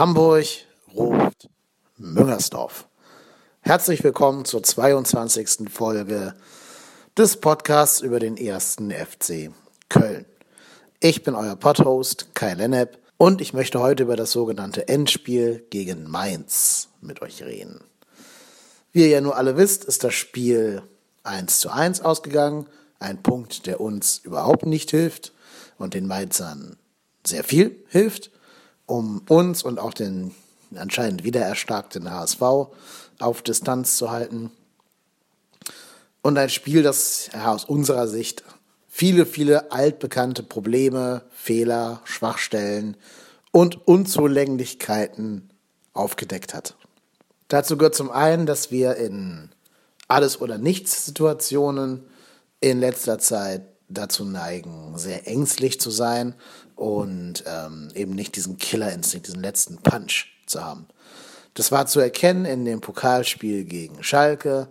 Hamburg ruft Müngersdorf. Herzlich willkommen zur 22. Folge des Podcasts über den ersten FC Köln. Ich bin euer Podhost Kai Lennep und ich möchte heute über das sogenannte Endspiel gegen Mainz mit euch reden. Wie ihr ja nur alle wisst, ist das Spiel 1 zu 1 ausgegangen. Ein Punkt, der uns überhaupt nicht hilft und den Mainzern sehr viel hilft um uns und auch den anscheinend wieder erstarkten HSV auf Distanz zu halten. Und ein Spiel, das aus unserer Sicht viele, viele altbekannte Probleme, Fehler, Schwachstellen und Unzulänglichkeiten aufgedeckt hat. Dazu gehört zum einen, dass wir in Alles- oder Nichts-Situationen in letzter Zeit dazu neigen, sehr ängstlich zu sein und ähm, eben nicht diesen Killerinstinkt, diesen letzten Punch zu haben. Das war zu erkennen in dem Pokalspiel gegen Schalke.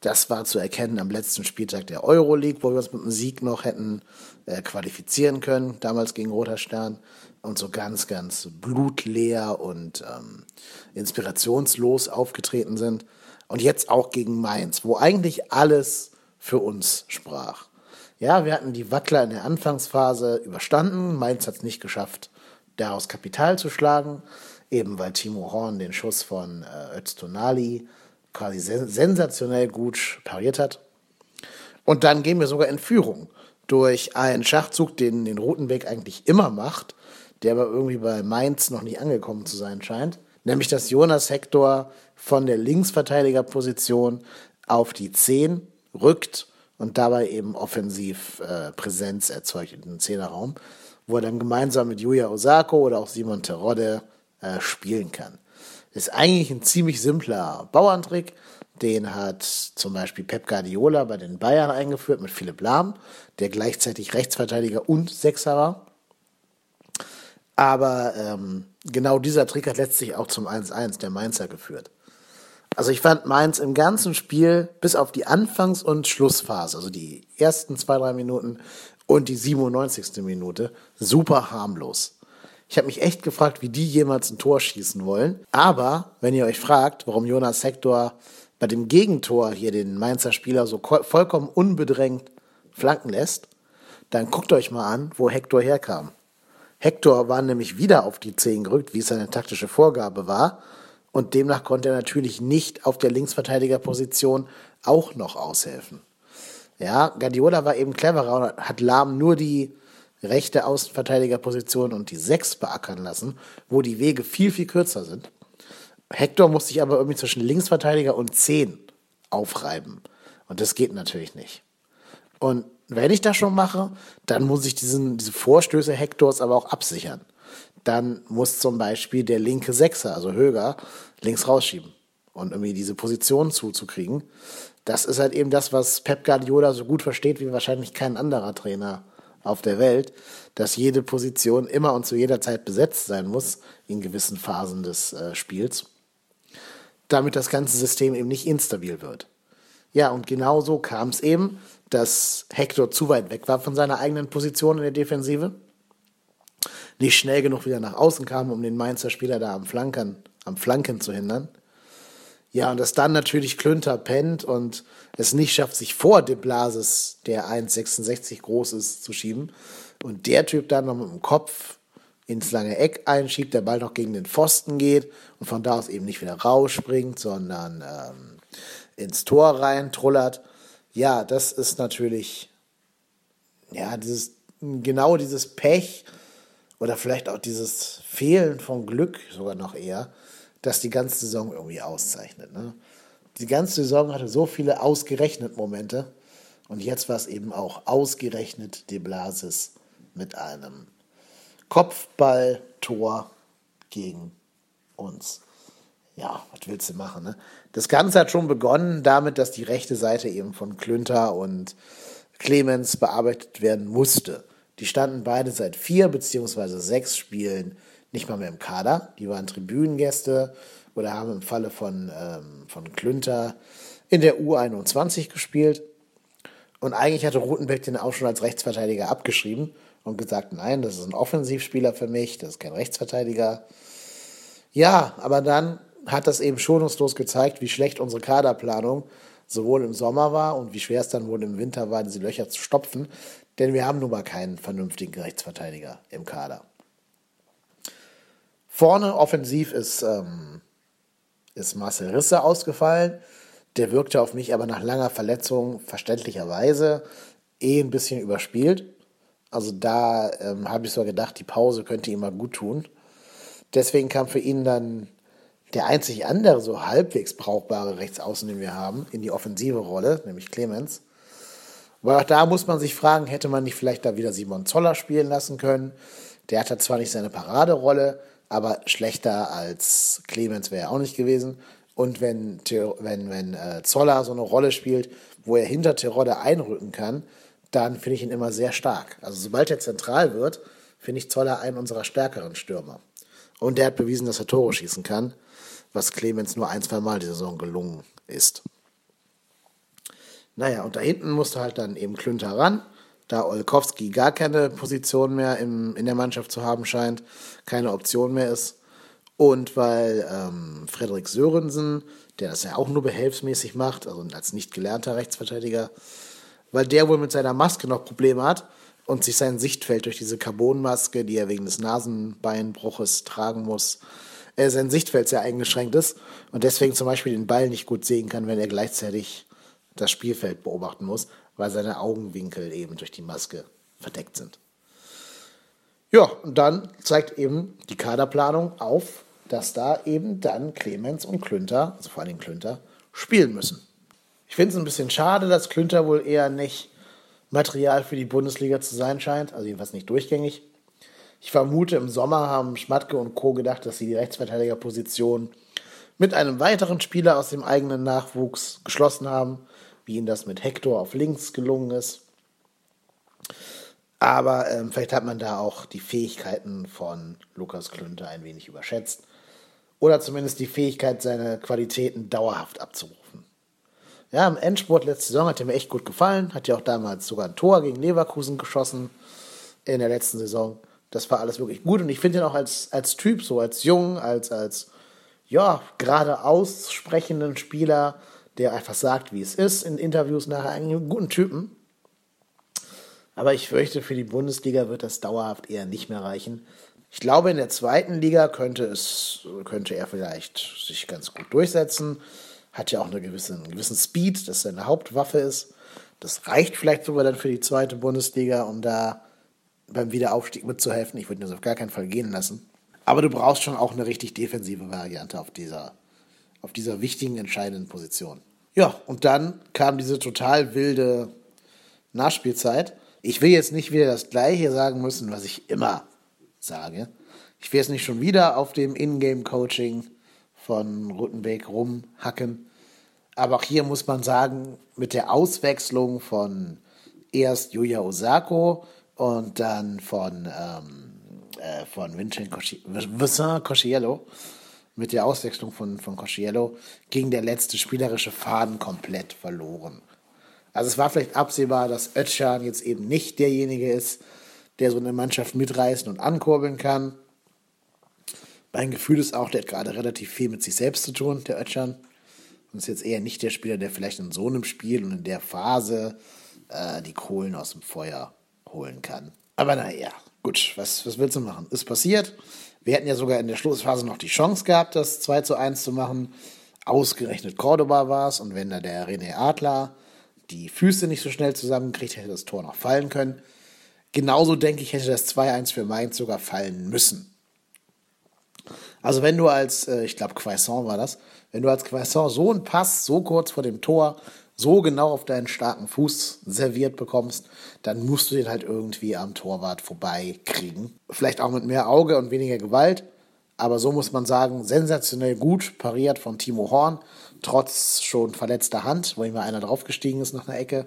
Das war zu erkennen am letzten Spieltag der Euroleague, wo wir uns mit einem Sieg noch hätten äh, qualifizieren können, damals gegen Roter Stern. Und so ganz, ganz blutleer und ähm, inspirationslos aufgetreten sind. Und jetzt auch gegen Mainz, wo eigentlich alles für uns sprach. Ja, wir hatten die Wackler in der Anfangsphase überstanden. Mainz hat es nicht geschafft, daraus Kapital zu schlagen, eben weil Timo Horn den Schuss von äh, Öztunali quasi sen sensationell gut pariert hat. Und dann gehen wir sogar in Führung durch einen Schachzug, den den Rutenweg eigentlich immer macht, der aber irgendwie bei Mainz noch nicht angekommen zu sein scheint. Nämlich, dass Jonas Hector von der Linksverteidigerposition auf die 10 rückt und dabei eben offensiv äh, Präsenz erzeugt in den Zehnerraum, wo er dann gemeinsam mit Yuya Osako oder auch Simon Terodde äh, spielen kann. Ist eigentlich ein ziemlich simpler Bauerntrick. Den hat zum Beispiel Pep Guardiola bei den Bayern eingeführt mit Philipp Lahm, der gleichzeitig Rechtsverteidiger und Sechser war. Aber ähm, genau dieser Trick hat letztlich auch zum 1-1 der Mainzer geführt. Also ich fand Mainz im ganzen Spiel bis auf die Anfangs- und Schlussphase, also die ersten zwei, drei Minuten und die 97. Minute, super harmlos. Ich habe mich echt gefragt, wie die jemals ein Tor schießen wollen. Aber wenn ihr euch fragt, warum Jonas Hector bei dem Gegentor hier den Mainzer Spieler so vollkommen unbedrängt flanken lässt, dann guckt euch mal an, wo Hector herkam. Hector war nämlich wieder auf die 10 gerückt, wie es seine taktische Vorgabe war, und demnach konnte er natürlich nicht auf der Linksverteidigerposition auch noch aushelfen. Ja, Guardiola war eben cleverer und hat Lahm nur die rechte Außenverteidigerposition und die Sechs beackern lassen, wo die Wege viel, viel kürzer sind. Hector muss sich aber irgendwie zwischen Linksverteidiger und Zehn aufreiben. Und das geht natürlich nicht. Und wenn ich das schon mache, dann muss ich diesen, diese Vorstöße Hektors aber auch absichern dann muss zum Beispiel der linke Sechser, also Höger, links rausschieben und irgendwie diese Position zuzukriegen. Das ist halt eben das, was Pep Guardiola so gut versteht wie wahrscheinlich kein anderer Trainer auf der Welt, dass jede Position immer und zu jeder Zeit besetzt sein muss in gewissen Phasen des äh, Spiels, damit das ganze System eben nicht instabil wird. Ja, und genau so kam es eben, dass Hector zu weit weg war von seiner eigenen Position in der Defensive nicht schnell genug wieder nach außen kam, um den Mainzer Spieler da am Flanken, am Flanken zu hindern. Ja, und dass dann natürlich Klünter pennt und es nicht schafft, sich vor De Blasis, der 1,66 groß ist, zu schieben. Und der Typ dann noch mit dem Kopf ins lange Eck einschiebt, der Ball noch gegen den Pfosten geht und von da aus eben nicht wieder rausspringt, sondern ähm, ins Tor rein trullert. Ja, das ist natürlich, ja, dieses, genau dieses Pech, oder vielleicht auch dieses Fehlen von Glück sogar noch eher, das die ganze Saison irgendwie auszeichnet. Ne? Die ganze Saison hatte so viele ausgerechnet Momente und jetzt war es eben auch ausgerechnet De Blasis mit einem Kopfballtor gegen uns. Ja, was willst du machen? Ne? Das Ganze hat schon begonnen damit, dass die rechte Seite eben von Klünter und Clemens bearbeitet werden musste. Die standen beide seit vier beziehungsweise sechs Spielen nicht mal mehr im Kader. Die waren Tribünengäste oder haben im Falle von, ähm, von Klünter in der U21 gespielt. Und eigentlich hatte Rutenbeck den auch schon als Rechtsverteidiger abgeschrieben und gesagt, nein, das ist ein Offensivspieler für mich, das ist kein Rechtsverteidiger. Ja, aber dann hat das eben schonungslos gezeigt, wie schlecht unsere Kaderplanung sowohl im Sommer war und wie schwer es dann wohl im Winter war, diese Löcher zu stopfen. Denn wir haben nun mal keinen vernünftigen Rechtsverteidiger im Kader. Vorne offensiv ist, ähm, ist Marcel Risse ausgefallen. Der wirkte auf mich aber nach langer Verletzung verständlicherweise eh ein bisschen überspielt. Also da ähm, habe ich sogar gedacht, die Pause könnte ihm mal gut tun. Deswegen kam für ihn dann der einzig andere so halbwegs brauchbare Rechtsaußen, den wir haben, in die offensive Rolle, nämlich Clemens. Weil auch da muss man sich fragen, hätte man nicht vielleicht da wieder Simon Zoller spielen lassen können? Der hatte zwar nicht seine Paraderolle, aber schlechter als Clemens wäre er auch nicht gewesen. Und wenn, wenn, wenn äh, Zoller so eine Rolle spielt, wo er hinter Terodde einrücken kann, dann finde ich ihn immer sehr stark. Also sobald er zentral wird, finde ich Zoller einen unserer stärkeren Stürmer. Und der hat bewiesen, dass er Tore schießen kann was Clemens nur ein, zwei Mal die Saison gelungen ist. Naja, und da hinten musste halt dann eben Klünter ran, da Olkowski gar keine Position mehr im, in der Mannschaft zu haben scheint, keine Option mehr ist. Und weil ähm, Frederik Sörensen, der das ja auch nur behelfsmäßig macht, also als nicht gelernter Rechtsverteidiger, weil der wohl mit seiner Maske noch Probleme hat und sich sein Sichtfeld durch diese Carbonmaske, die er wegen des Nasenbeinbruches tragen muss, äh, sein Sichtfeld sehr eingeschränkt ist und deswegen zum Beispiel den Ball nicht gut sehen kann, wenn er gleichzeitig das Spielfeld beobachten muss, weil seine Augenwinkel eben durch die Maske verdeckt sind. Ja, und dann zeigt eben die Kaderplanung auf, dass da eben dann Clemens und Klünter, also vor allem Klünter, spielen müssen. Ich finde es ein bisschen schade, dass Klünter wohl eher nicht Material für die Bundesliga zu sein scheint, also jedenfalls nicht durchgängig. Ich vermute, im Sommer haben Schmatke und Co. gedacht, dass sie die Rechtsverteidigerposition mit einem weiteren Spieler aus dem eigenen Nachwuchs geschlossen haben, wie ihnen das mit Hector auf links gelungen ist. Aber ähm, vielleicht hat man da auch die Fähigkeiten von Lukas Klünter ein wenig überschätzt. Oder zumindest die Fähigkeit, seine Qualitäten dauerhaft abzurufen. Ja, im Endsport letzte Saison hat er mir echt gut gefallen. Hat ja auch damals sogar ein Tor gegen Leverkusen geschossen in der letzten Saison das war alles wirklich gut und ich finde ihn auch als, als Typ, so als jung, als, als ja, gerade aussprechenden Spieler, der einfach sagt, wie es ist in Interviews nachher einen guten Typen. Aber ich fürchte, für die Bundesliga wird das dauerhaft eher nicht mehr reichen. Ich glaube, in der zweiten Liga könnte es, könnte er vielleicht sich ganz gut durchsetzen. Hat ja auch eine gewisse, einen gewissen Speed, das seine Hauptwaffe ist. Das reicht vielleicht sogar dann für die zweite Bundesliga, um da beim Wiederaufstieg mitzuhelfen. Ich würde das auf gar keinen Fall gehen lassen. Aber du brauchst schon auch eine richtig defensive Variante auf dieser, auf dieser wichtigen, entscheidenden Position. Ja, und dann kam diese total wilde Nachspielzeit. Ich will jetzt nicht wieder das Gleiche sagen müssen, was ich immer sage. Ich will jetzt nicht schon wieder auf dem Ingame-Coaching von Ruttenbeck rumhacken. Aber auch hier muss man sagen, mit der Auswechslung von erst Yuya Osako und dann von, ähm, äh, von Vincent Cosciello mit der Auswechslung von, von Cosciello ging der letzte spielerische Faden komplett verloren. Also es war vielleicht absehbar, dass Özcan jetzt eben nicht derjenige ist, der so eine Mannschaft mitreißen und ankurbeln kann. Mein Gefühl ist auch, der hat gerade relativ viel mit sich selbst zu tun, der Özcan. Und ist jetzt eher nicht der Spieler, der vielleicht in so einem Spiel und in der Phase äh, die Kohlen aus dem Feuer holen kann. Aber naja, gut, was, was willst du machen? Ist passiert. Wir hätten ja sogar in der Schlussphase noch die Chance gehabt, das 2 zu 1 zu machen. Ausgerechnet Cordoba war es und wenn da der René Adler die Füße nicht so schnell zusammenkriegt, hätte das Tor noch fallen können. Genauso denke ich, hätte das 2-1 für Mainz sogar fallen müssen. Also wenn du als, äh, ich glaube Quaison war das, wenn du als Quaison so einen Pass so kurz vor dem Tor so genau auf deinen starken Fuß serviert bekommst, dann musst du den halt irgendwie am Torwart vorbeikriegen. Vielleicht auch mit mehr Auge und weniger Gewalt, aber so muss man sagen, sensationell gut pariert von Timo Horn, trotz schon verletzter Hand, wo immer einer draufgestiegen ist nach einer Ecke.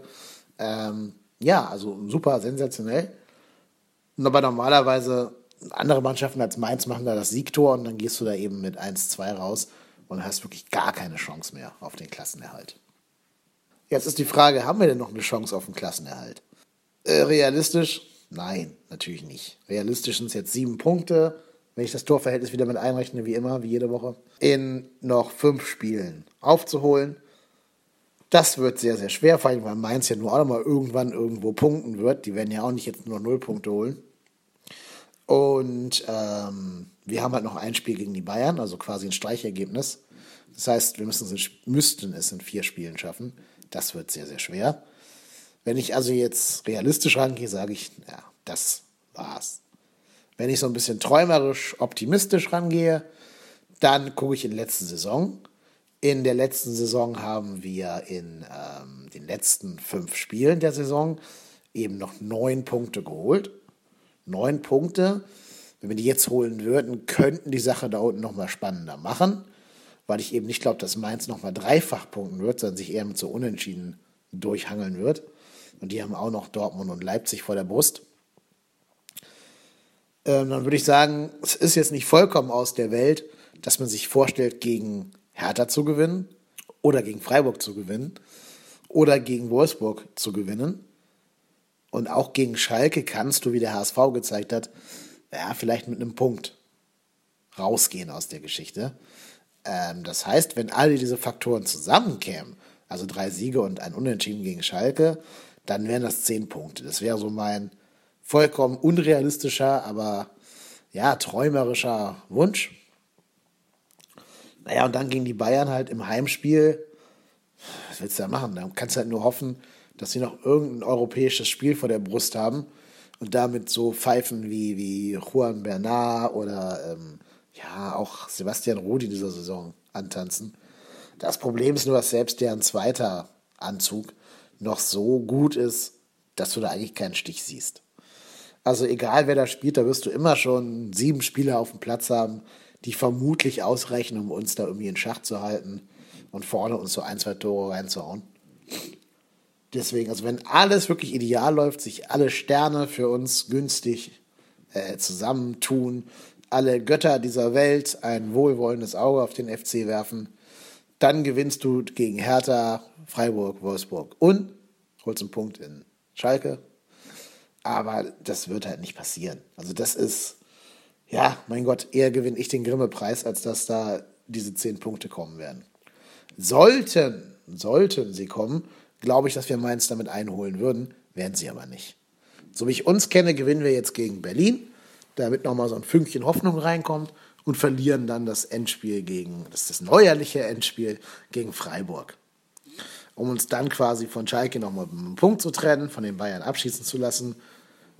Ähm, ja, also super sensationell. Aber normalerweise andere Mannschaften als Mainz machen da das Siegtor und dann gehst du da eben mit 1-2 raus und hast wirklich gar keine Chance mehr auf den Klassenerhalt. Jetzt ist die Frage, haben wir denn noch eine Chance auf den Klassenerhalt? Äh, realistisch? Nein, natürlich nicht. Realistisch sind es jetzt sieben Punkte. wenn ich das Torverhältnis wieder mit einrechne, wie immer, wie jede Woche, in noch fünf Spielen aufzuholen. Das wird sehr, sehr schwer, vor allem weil Mainz ja nur auch noch mal irgendwann irgendwo punkten wird. Die werden ja auch nicht jetzt nur null Punkte holen. Und ähm, wir haben halt noch ein Spiel gegen die Bayern, also quasi ein Streichergebnis. Das heißt, wir müssen müssten es in vier Spielen schaffen. Das wird sehr, sehr schwer. Wenn ich also jetzt realistisch rangehe, sage ich, ja, das war's. Wenn ich so ein bisschen träumerisch, optimistisch rangehe, dann gucke ich in die letzte Saison. In der letzten Saison haben wir in ähm, den letzten fünf Spielen der Saison eben noch neun Punkte geholt. Neun Punkte. Wenn wir die jetzt holen würden, könnten die Sache da unten nochmal spannender machen, weil ich eben nicht glaube, dass Mainz nochmal dreifach punkten wird, sondern sich eher mit so Unentschieden durchhangeln wird. Und die haben auch noch Dortmund und Leipzig vor der Brust. Ähm, dann würde ich sagen, es ist jetzt nicht vollkommen aus der Welt, dass man sich vorstellt, gegen Hertha zu gewinnen oder gegen Freiburg zu gewinnen oder gegen Wolfsburg zu gewinnen. Und auch gegen Schalke kannst du, wie der HSV gezeigt hat, ja, vielleicht mit einem Punkt rausgehen aus der Geschichte. Ähm, das heißt, wenn alle diese Faktoren zusammenkämen, also drei Siege und ein Unentschieden gegen Schalke, dann wären das zehn Punkte. Das wäre so mein vollkommen unrealistischer, aber ja, träumerischer Wunsch. Naja, und dann gegen die Bayern halt im Heimspiel. Was willst du da machen? Da kannst du halt nur hoffen, dass sie noch irgendein europäisches Spiel vor der Brust haben und damit so Pfeifen wie, wie Juan Bernard oder ähm, ja, auch Sebastian Rudi dieser Saison antanzen. Das Problem ist nur, dass selbst deren zweiter Anzug noch so gut ist, dass du da eigentlich keinen Stich siehst. Also egal wer da spielt, da wirst du immer schon sieben Spieler auf dem Platz haben, die vermutlich ausreichen, um uns da irgendwie in Schach zu halten und vorne uns so ein, zwei Tore reinzuhauen. Deswegen, also wenn alles wirklich ideal läuft, sich alle Sterne für uns günstig äh, zusammentun, alle Götter dieser Welt ein wohlwollendes Auge auf den FC werfen, dann gewinnst du gegen Hertha, Freiburg, Wolfsburg und holst einen Punkt in Schalke. Aber das wird halt nicht passieren. Also das ist, ja, mein Gott, eher gewinne ich den Grimme-Preis, als dass da diese zehn Punkte kommen werden. Sollten, sollten sie kommen, glaube ich, dass wir Mainz damit einholen würden, werden sie aber nicht. So wie ich uns kenne, gewinnen wir jetzt gegen Berlin, damit nochmal so ein Fünkchen Hoffnung reinkommt und verlieren dann das Endspiel gegen, das ist das neuerliche Endspiel gegen Freiburg. Um uns dann quasi von Schalke nochmal einen Punkt zu trennen, von den Bayern abschießen zu lassen.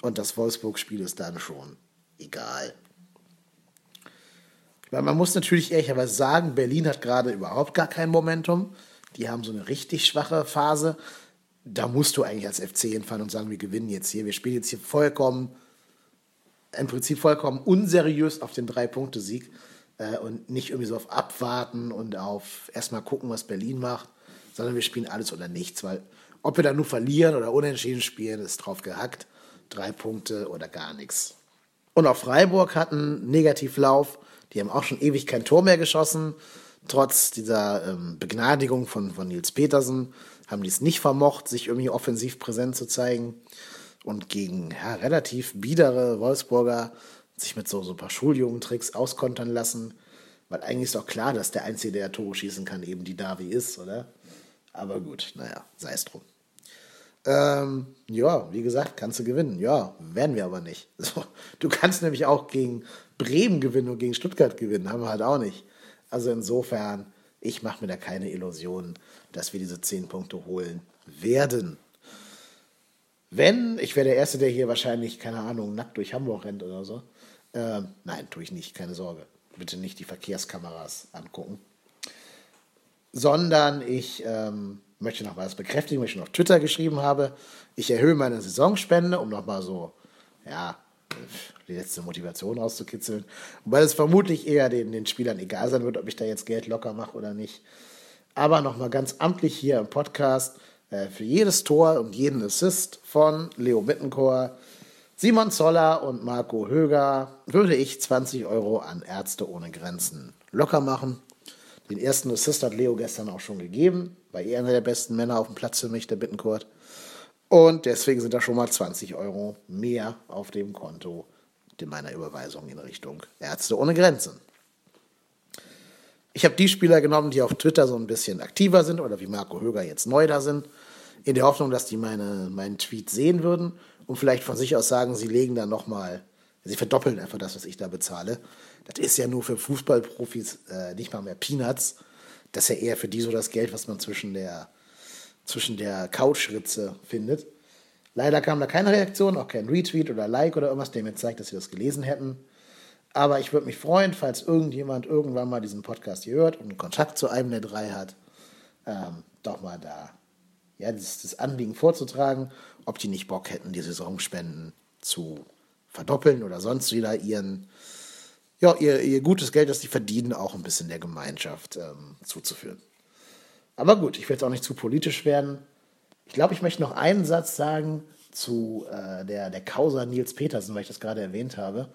Und das Wolfsburg-Spiel ist dann schon egal. Weil man muss natürlich ehrlicherweise sagen, Berlin hat gerade überhaupt gar kein Momentum. Die haben so eine richtig schwache Phase. Da musst du eigentlich als FC hinfahren und sagen, wir gewinnen jetzt hier. Wir spielen jetzt hier vollkommen, im Prinzip vollkommen unseriös auf den Drei-Punkte-Sieg äh, und nicht irgendwie so auf Abwarten und auf erstmal gucken, was Berlin macht, sondern wir spielen alles oder nichts, weil ob wir dann nur verlieren oder unentschieden spielen, ist drauf gehackt. Drei Punkte oder gar nichts. Und auch Freiburg hat einen Negativlauf. Die haben auch schon ewig kein Tor mehr geschossen trotz dieser ähm, Begnadigung von, von Nils Petersen haben die es nicht vermocht, sich irgendwie offensiv präsent zu zeigen und gegen ja, relativ biedere Wolfsburger sich mit so, so ein paar Schuljungen-Tricks auskontern lassen. Weil eigentlich ist doch klar, dass der Einzige, der Tore schießen kann, eben die Davi ist, oder? Aber gut, naja, sei es drum. Ähm, ja, wie gesagt, kannst du gewinnen. Ja, werden wir aber nicht. So, du kannst nämlich auch gegen Bremen gewinnen und gegen Stuttgart gewinnen, haben wir halt auch nicht. Also insofern, ich mache mir da keine Illusionen, dass wir diese zehn Punkte holen werden. Wenn, ich wäre der Erste, der hier wahrscheinlich, keine Ahnung, nackt durch Hamburg rennt oder so. Ähm, nein, tue ich nicht, keine Sorge. Bitte nicht die Verkehrskameras angucken. Sondern ich ähm, möchte noch was bekräftigen, was ich schon auf Twitter geschrieben habe. Ich erhöhe meine Saisonspende, um nochmal so, ja, die letzte Motivation rauszukitzeln. Wobei es vermutlich eher den, den Spielern egal sein wird, ob ich da jetzt Geld locker mache oder nicht. Aber nochmal ganz amtlich hier im Podcast für jedes Tor und jeden Assist von Leo Mittenchor, Simon Zoller und Marco Höger würde ich 20 Euro an Ärzte ohne Grenzen locker machen. Den ersten Assist hat Leo gestern auch schon gegeben. War eh einer der besten Männer auf dem Platz für mich, der Bittencourt. Und deswegen sind da schon mal 20 Euro mehr auf dem Konto in meiner Überweisung in Richtung Ärzte ohne Grenzen. Ich habe die Spieler genommen, die auf Twitter so ein bisschen aktiver sind oder wie Marco Höger jetzt neu da sind, in der Hoffnung, dass die meine, meinen Tweet sehen würden und vielleicht von sich aus sagen, sie legen da nochmal, sie verdoppeln einfach das, was ich da bezahle. Das ist ja nur für Fußballprofis äh, nicht mal mehr Peanuts. Das ist ja eher für die so das Geld, was man zwischen der, zwischen der Couchritze findet. Leider kam da keine Reaktion, auch kein Retweet oder Like oder irgendwas, der mir zeigt, dass sie das gelesen hätten. Aber ich würde mich freuen, falls irgendjemand irgendwann mal diesen Podcast hier hört und Kontakt zu einem der drei hat, ähm, doch mal da ja, das, das Anliegen vorzutragen, ob die nicht Bock hätten, die Saisonspenden zu verdoppeln oder sonst wieder ihren, ja, ihr, ihr gutes Geld, das sie verdienen, auch ein bisschen der Gemeinschaft ähm, zuzuführen. Aber gut, ich will jetzt auch nicht zu politisch werden. Ich glaube, ich möchte noch einen Satz sagen zu äh, der, der Causa Nils Petersen, weil ich das gerade erwähnt habe.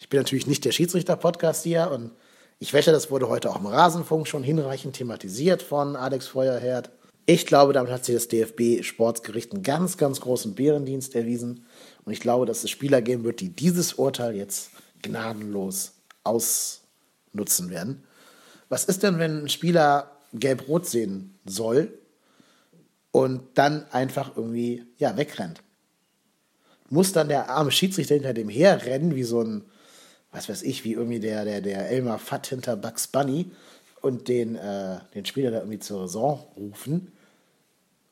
Ich bin natürlich nicht der Schiedsrichter-Podcast hier und ich wette, das wurde heute auch im Rasenfunk schon hinreichend thematisiert von Alex Feuerherd. Ich glaube, damit hat sich das DFB-Sportsgericht einen ganz, ganz großen Bärendienst erwiesen. Und ich glaube, dass es Spieler geben wird, die dieses Urteil jetzt gnadenlos ausnutzen werden. Was ist denn, wenn ein Spieler gelb-rot sehen soll und dann einfach irgendwie ja, wegrennt? Muss dann der arme Schiedsrichter hinter dem herrennen, wie so ein, was weiß ich, wie irgendwie der, der, der Elmar Fatt hinter Bugs Bunny und den, äh, den Spieler da irgendwie zur Raison rufen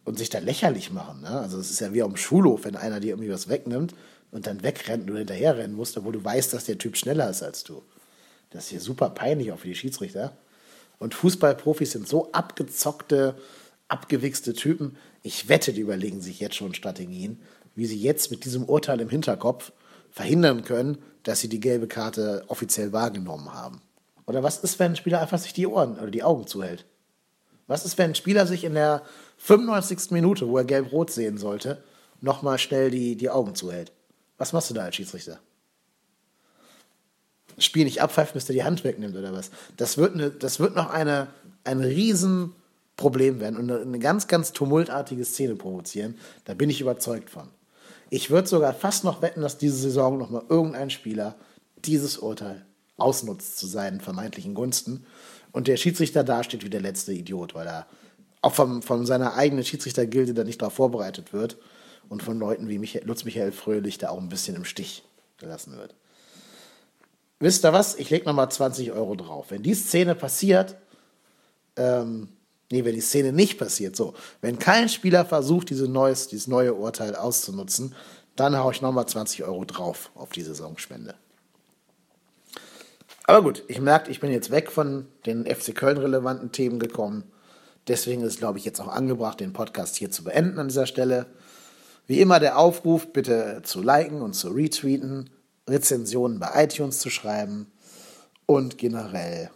und sich da lächerlich machen. Ne? Also es ist ja wie am Schulhof, wenn einer dir irgendwie was wegnimmt und dann wegrennt du hinterherrennen musst, obwohl du weißt, dass der Typ schneller ist als du. Das ist hier super peinlich auch für die Schiedsrichter. Und Fußballprofis sind so abgezockte, abgewichste Typen. Ich wette, die überlegen sich jetzt schon Strategien, wie sie jetzt mit diesem Urteil im Hinterkopf verhindern können, dass sie die gelbe Karte offiziell wahrgenommen haben. Oder was ist, wenn ein Spieler einfach sich die Ohren oder die Augen zuhält? Was ist, wenn ein Spieler sich in der 95. Minute, wo er gelb-rot sehen sollte, nochmal schnell die, die Augen zuhält? Was machst du da als Schiedsrichter? Das Spiel nicht abpfeift, bis er die Hand wegnimmt oder was? Das wird, eine, das wird noch eine, ein Riesenproblem werden und eine ganz, ganz tumultartige Szene provozieren. Da bin ich überzeugt von. Ich würde sogar fast noch wetten, dass diese Saison nochmal irgendein Spieler dieses Urteil ausnutzt zu seinen vermeintlichen Gunsten und der Schiedsrichter dasteht wie der letzte Idiot, weil er auch von, von seiner eigenen Schiedsrichtergilde da nicht darauf vorbereitet wird und von Leuten wie Michael, Lutz Michael Fröhlich da auch ein bisschen im Stich gelassen wird. Wisst ihr was? Ich lege nochmal 20 Euro drauf. Wenn die Szene passiert, ähm, nee, wenn die Szene nicht passiert, so, wenn kein Spieler versucht, diese neues, dieses neue Urteil auszunutzen, dann haue ich nochmal 20 Euro drauf auf die Saisonspende. Aber gut, ich merke, ich bin jetzt weg von den FC Köln relevanten Themen gekommen. Deswegen ist glaube ich, jetzt auch angebracht, den Podcast hier zu beenden an dieser Stelle. Wie immer der Aufruf, bitte zu liken und zu retweeten, Rezensionen bei iTunes zu schreiben und generell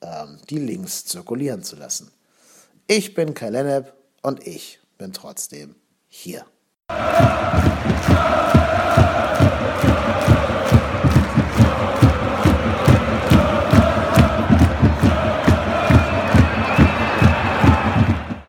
ähm, die Links zirkulieren zu lassen. Ich bin Kai Lennep und ich bin trotzdem hier.